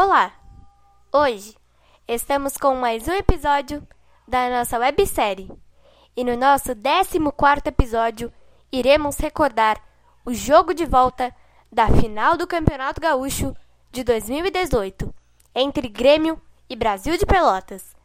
Olá! Hoje estamos com mais um episódio da nossa websérie e no nosso 14 episódio iremos recordar o jogo de volta da final do Campeonato Gaúcho de 2018 entre Grêmio e Brasil de Pelotas.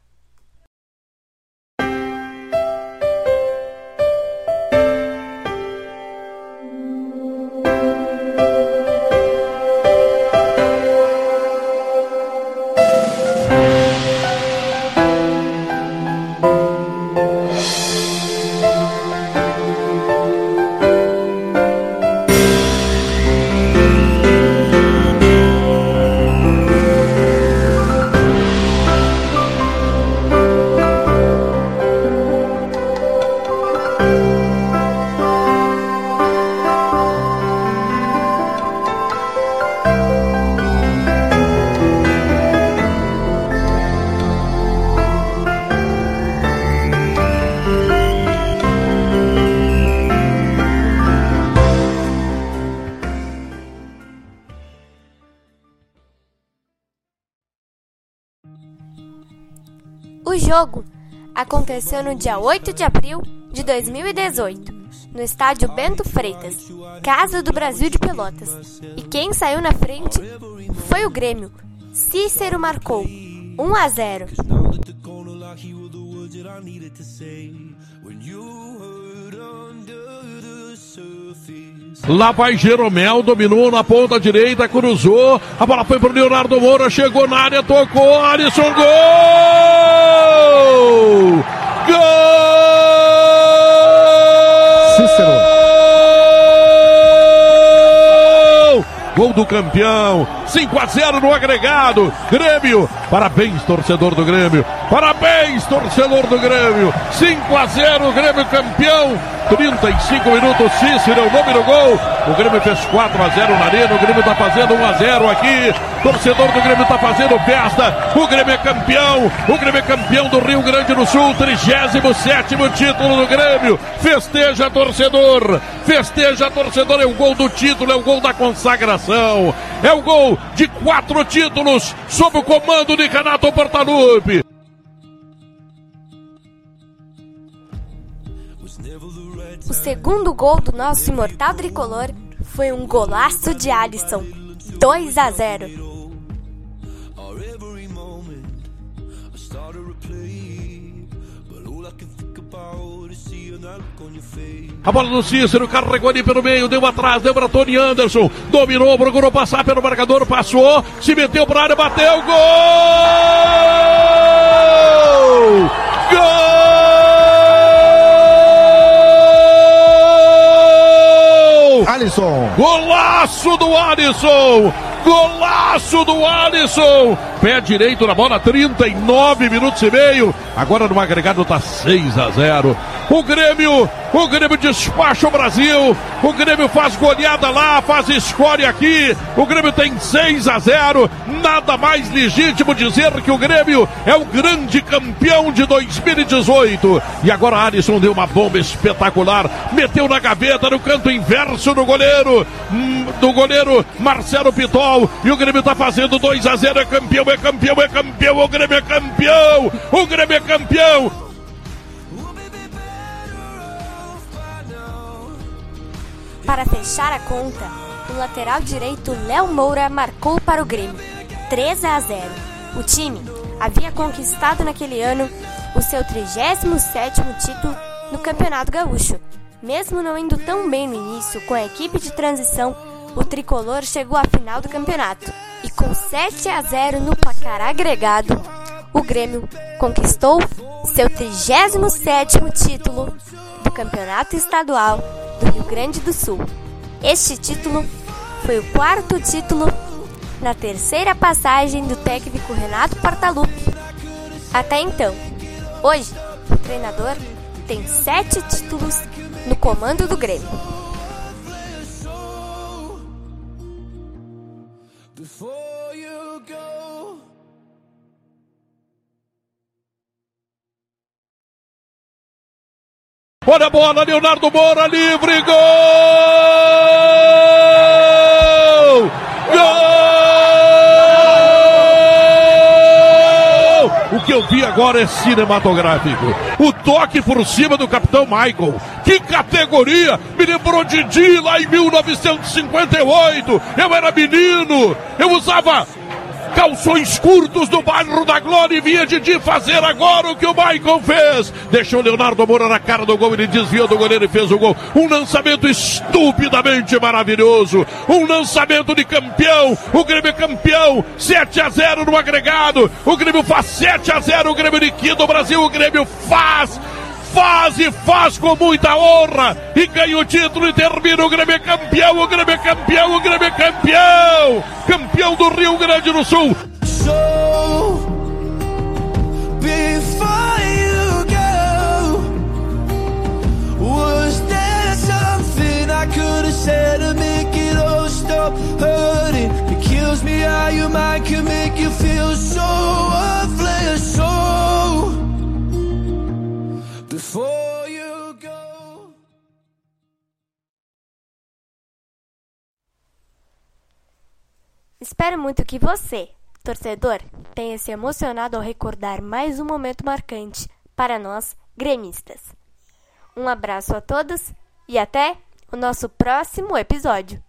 O jogo aconteceu no dia 8 de abril de 2018, no estádio Bento Freitas, Casa do Brasil de Pelotas. E quem saiu na frente foi o Grêmio. Cícero marcou 1 a 0. Lá vai Jeromel, dominou na ponta direita, cruzou. A bola foi pro Leonardo Moura, chegou na área, tocou. Alisson, gol! Gol! Cícero. Gol do campeão, 5 a 0 no agregado. Grêmio, parabéns, torcedor do Grêmio. Parabéns, torcedor do Grêmio. 5 a 0, Grêmio campeão. 35 minutos, Cícero é o nome do gol. O Grêmio fez 4 a 0 na arena, o Grêmio tá fazendo 1 a 0 aqui. Torcedor do Grêmio tá fazendo festa. O Grêmio é campeão. O Grêmio é campeão do Rio Grande do Sul, 37 título do Grêmio. Festeja, torcedor. Festeja, torcedor. É o gol do título, é o gol da consagração. É o gol de quatro títulos sob o comando de Renato Portaluppi. Segundo gol do nosso imortal tricolor foi um golaço de Alisson, 2 a 0. A bola do Cícero, carregou ali pelo meio, deu atrás, deu para Tony Anderson, dominou, procurou passar pelo marcador, passou, se meteu para a área, bateu, gol! Gol! Golaço do Alisson! Golaço do Alisson! Pé direito na bola, 39 minutos e meio. Agora no agregado tá 6 a 0. O Grêmio, o Grêmio despacha o Brasil. O Grêmio faz goleada lá, faz escolha aqui. O Grêmio tem 6 a 0. Nada mais legítimo dizer que o Grêmio é o grande campeão de 2018. E agora Alisson deu uma bomba espetacular, meteu na gaveta no canto inverso do goleiro, hum, do goleiro Marcelo Pitol. E o Grêmio tá fazendo 2 a 0, é campeão, é campeão, é campeão. O Grêmio é campeão. O Grêmio é campeão. Para fechar a conta, o lateral direito Léo Moura marcou para o Grêmio, 3 a 0. O time havia conquistado naquele ano o seu 37º título no Campeonato Gaúcho. Mesmo não indo tão bem no início com a equipe de transição, o tricolor chegou à final do campeonato e com 7 a 0 no placar agregado, o Grêmio conquistou seu 37º título do Campeonato Estadual do Rio Grande do Sul. Este título foi o quarto título na terceira passagem do técnico Renato Portaluppi. Até então, hoje, o treinador tem sete títulos no comando do Grêmio. Olha a bola, Leonardo Moura livre, gol! Gol! O que eu vi agora é cinematográfico. O toque por cima do capitão Michael. Que categoria! Me lembrou Didi lá em 1958. Eu era menino, eu usava calções curtos do bairro da Glória e via Didi fazer agora o que o Michael fez. Deixou Leonardo Moura na cara do gol, ele desviou do goleiro e fez o gol. Um lançamento estupidamente maravilhoso. Um lançamento de campeão. O Grêmio é campeão. 7 a 0 no agregado. O Grêmio faz 7 a 0. O Grêmio liquida o Brasil. O Grêmio faz faz e faz com muita honra e ganha o título e termina o Grêmio campeão, o Grêmio campeão, o Grêmio campeão, campeão do Rio Grande do Sul. So, hurting? It kills me how your mind can make you feel so worthless, so Espero muito que você, torcedor, tenha se emocionado ao recordar mais um momento marcante para nós, gremistas. Um abraço a todos e até o nosso próximo episódio.